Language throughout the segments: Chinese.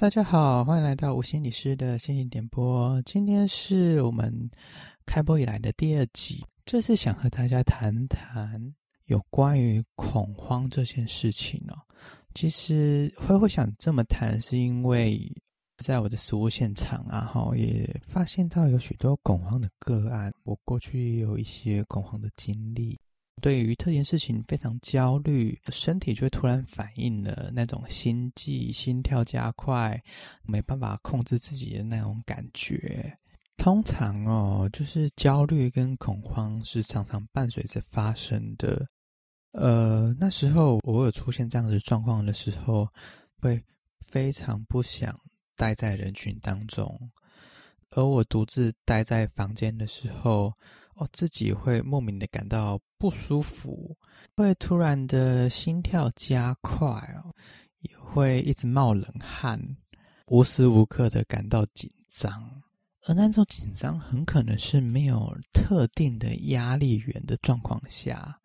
大家好，欢迎来到吴心理师的心情点播。今天是我们开播以来的第二集，这次想和大家谈谈有关于恐慌这件事情哦。其实会会想这么谈，是因为在我的实务现场啊，哈，也发现到有许多恐慌的个案。我过去也有一些恐慌的经历。对于特定事情非常焦虑，身体就会突然反应了那种心悸、心跳加快，没办法控制自己的那种感觉。通常哦，就是焦虑跟恐慌是常常伴随着发生的。呃，那时候我有出现这样的状况的时候，会非常不想待在人群当中，而我独自待在房间的时候。我自己会莫名的感到不舒服，会突然的心跳加快哦，也会一直冒冷汗，无时无刻的感到紧张，而那种紧张很可能是没有特定的压力源的状况下，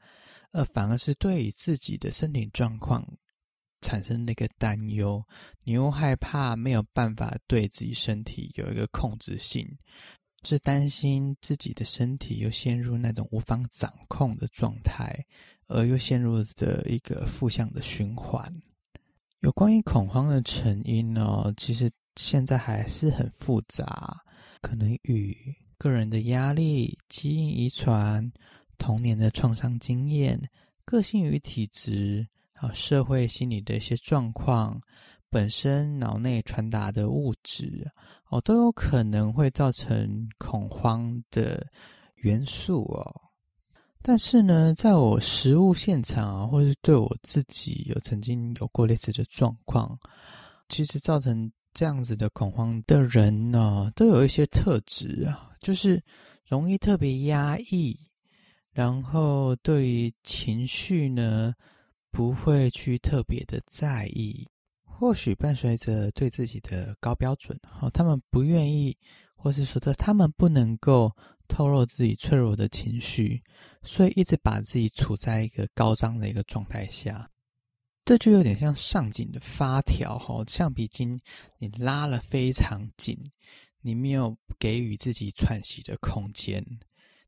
而反而是对于自己的身体状况产生那个担忧，你又害怕没有办法对自己身体有一个控制性。是担心自己的身体又陷入那种无法掌控的状态，而又陷入的一个负向的循环。有关于恐慌的成因呢，其实现在还是很复杂，可能与个人的压力、基因遗传、童年的创伤经验、个性与体质，还有社会心理的一些状况。本身脑内传达的物质哦，都有可能会造成恐慌的元素哦。但是呢，在我实务现场啊，或是对我自己有曾经有过类似的状况，其实造成这样子的恐慌的人呢，都有一些特质啊，就是容易特别压抑，然后对于情绪呢，不会去特别的在意。或许伴随着对自己的高标准，哈，他们不愿意，或是说的他们不能够透露自己脆弱的情绪，所以一直把自己处在一个高涨的一个状态下，这就有点像上紧的发条，哈，橡皮筋你拉了非常紧，你没有给予自己喘息的空间，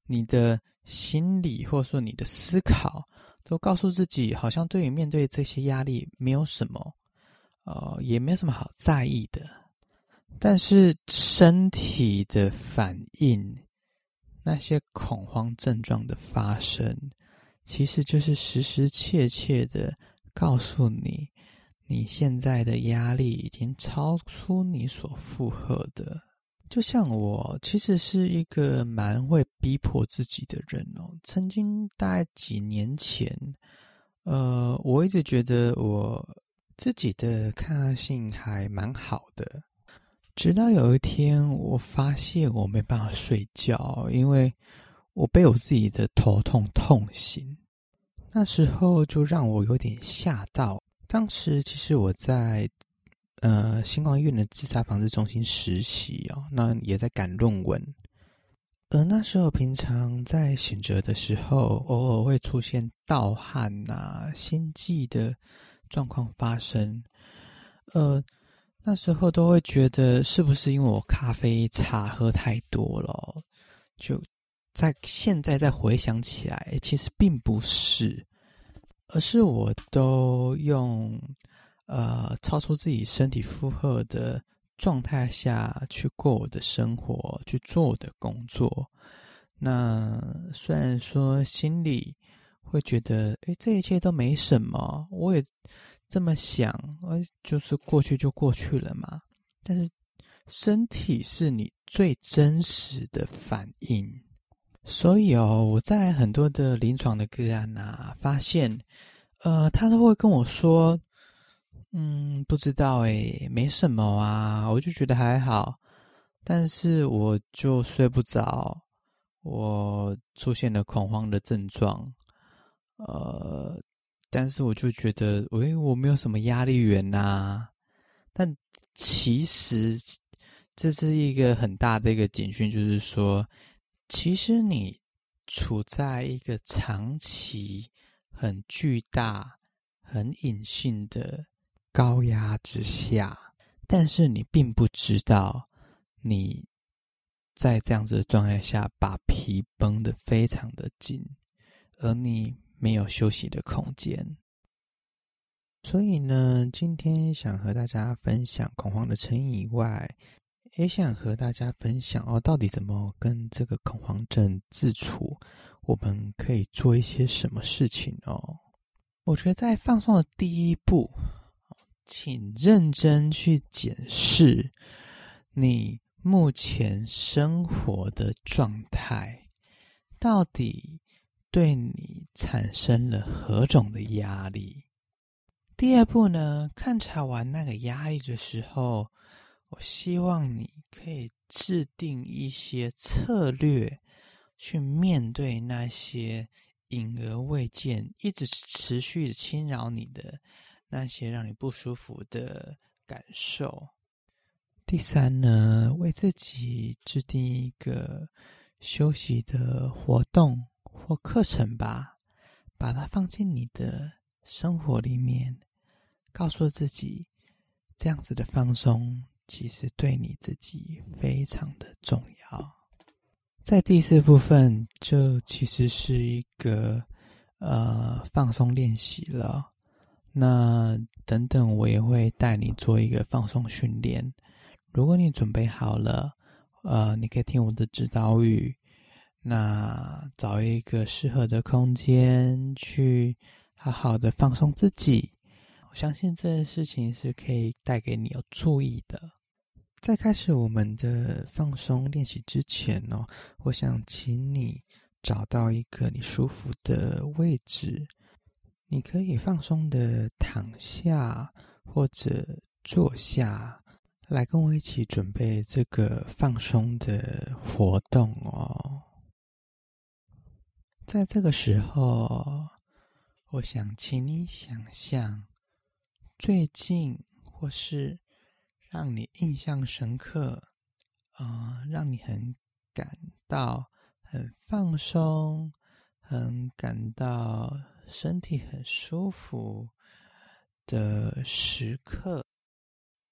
你的心理或者说你的思考都告诉自己，好像对于面对这些压力没有什么。哦，也没有什么好在意的，但是身体的反应，那些恐慌症状的发生，其实就是实实切切的告诉你，你现在的压力已经超出你所负荷的。就像我，其实是一个蛮会逼迫自己的人哦。曾经大概几年前，呃，我一直觉得我。自己的抗压性还蛮好的，直到有一天，我发现我没办法睡觉，因为我被我自己的头痛痛醒。那时候就让我有点吓到。当时其实我在呃新光医院的自杀防治中心实习哦，那也在赶论文。而那时候平常在醒着的时候，偶尔会出现盗汗呐、心悸的。状况发生，呃，那时候都会觉得是不是因为我咖啡茶喝太多了？就在现在再回想起来，其实并不是，而是我都用呃超出自己身体负荷的状态下去过我的生活，去做我的工作。那虽然说心里。会觉得，诶，这一切都没什么，我也这么想，呃，就是过去就过去了嘛。但是，身体是你最真实的反应，所以哦，我在很多的临床的个案啊，发现，呃，他都会跟我说，嗯，不知道诶，没什么啊，我就觉得还好，但是我就睡不着，我出现了恐慌的症状。呃，但是我就觉得，喂，我没有什么压力源呐。但其实这是一个很大的一个警讯，就是说，其实你处在一个长期很巨大、很隐性的高压之下，但是你并不知道你在这样子的状态下把皮绷得非常的紧，而你没有休息的空间。所以呢，今天想和大家分享恐慌的成因以外，也想和大家分享哦，到底怎么跟这个恐慌症自处？我们可以做一些什么事情哦？我觉得在放松的第一步，请认真去检视你目前生活的状态，到底对你产生了何种的压力？第二步呢，勘察完那个压力的时候，我希望你可以制定一些策略，去面对那些隐而未见、一直持续的侵扰你的那些让你不舒服的感受。第三呢，为自己制定一个休息的活动或课程吧，把它放进你的生活里面，告诉自己这样子的放松。其实对你自己非常的重要。在第四部分，这其实是一个呃放松练习了。那等等，我也会带你做一个放松训练。如果你准备好了，呃，你可以听我的指导语。那找一个适合的空间，去好好的放松自己。我相信这件事情是可以带给你有注意的。在开始我们的放松练习之前呢，我想请你找到一个你舒服的位置，你可以放松的躺下或者坐下来，跟我一起准备这个放松的活动哦。在这个时候，我想请你想象最近或是。让你印象深刻，啊、呃，让你很感到很放松，很感到身体很舒服的时刻。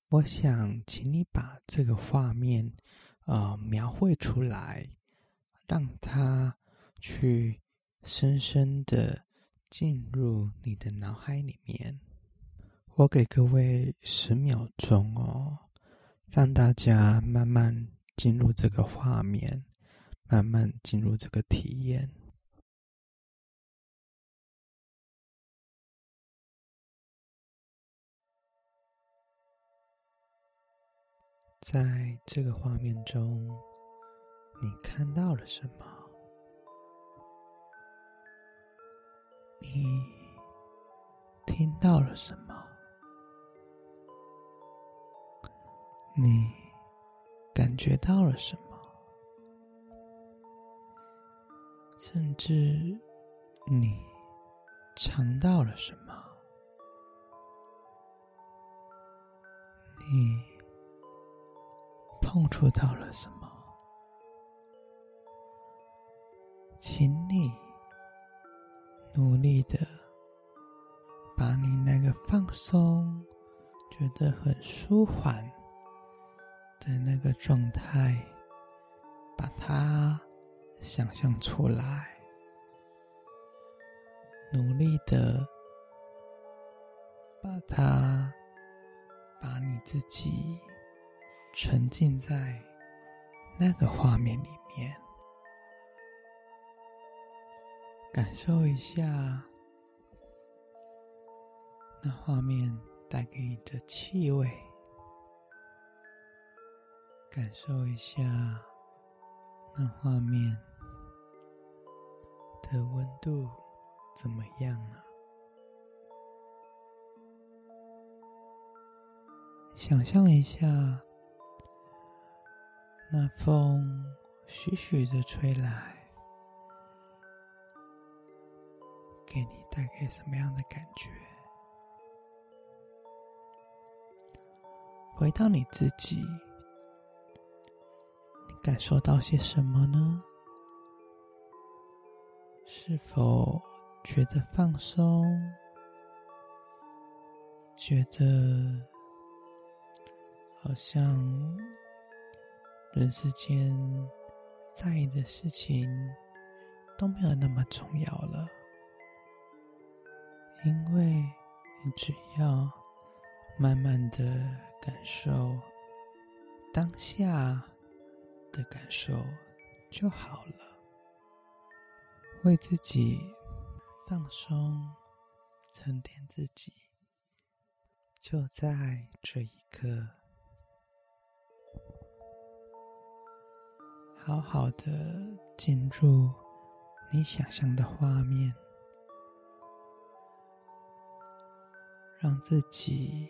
我想请你把这个画面，啊、呃，描绘出来，让它去深深的进入你的脑海里面。我给各位十秒钟哦，让大家慢慢进入这个画面，慢慢进入这个体验。在这个画面中，你看到了什么？你听到了什么？你感觉到了什么？甚至你尝到了什么？你碰触到了什么？请你努力的把你那个放松、觉得很舒缓。的那个状态，把它想象出来，努力的把它，把你自己沉浸在那个画面里面，感受一下那画面带给你的气味。感受一下那画面的温度怎么样呢？想象一下，那风徐徐的吹来，给你带给什么样的感觉？回到你自己。你感受到些什么呢？是否觉得放松？觉得好像人世间在意的事情都没有那么重要了，因为你只要慢慢的感受当下的感受就好了，为自己放松、沉淀自己，就在这一刻，好好的进入你想象的画面，让自己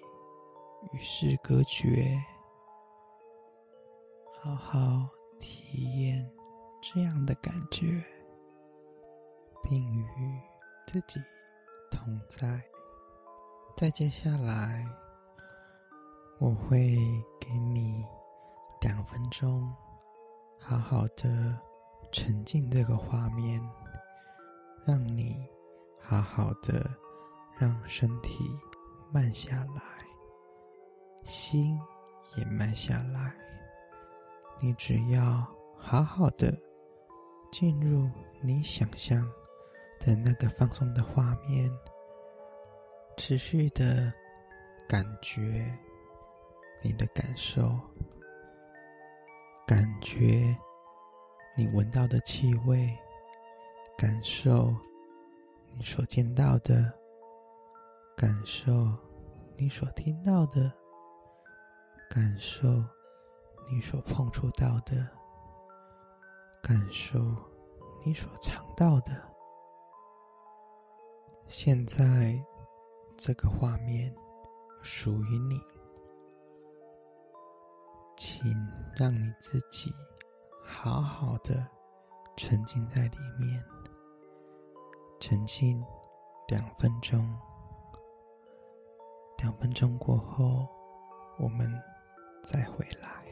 与世隔绝。好好体验这样的感觉，并与自己同在。再接下来，我会给你两分钟，好好的沉浸这个画面，让你好好的让身体慢下来，心也慢下来。你只要好好的进入你想象的那个放松的画面，持续的感觉你的感受，感觉你闻到的气味，感受你所见到的，感受你所听到的，感受。你所碰触到的，感受你所尝到的，现在这个画面属于你，请让你自己好好的沉浸在里面，沉浸两分钟，两分钟过后，我们再回来。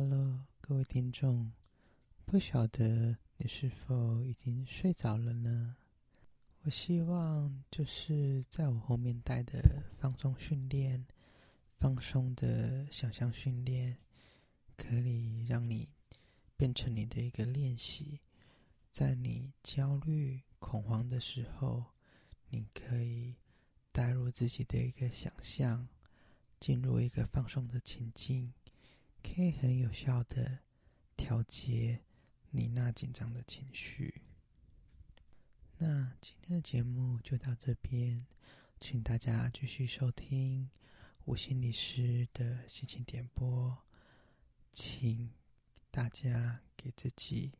Hello，各位听众，不晓得你是否已经睡着了呢？我希望就是在我后面带的放松训练、放松的想象训练，可以让你变成你的一个练习，在你焦虑、恐慌的时候，你可以带入自己的一个想象，进入一个放松的情境。可以很有效的调节你那紧张的情绪。那今天的节目就到这边，请大家继续收听无心理师的心情点播，请大家给自己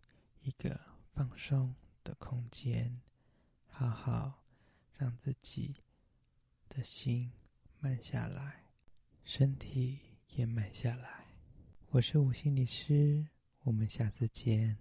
一个放松的空间，好好让自己的心慢下来，身体也慢下来。我是吴心理师，我们下次见。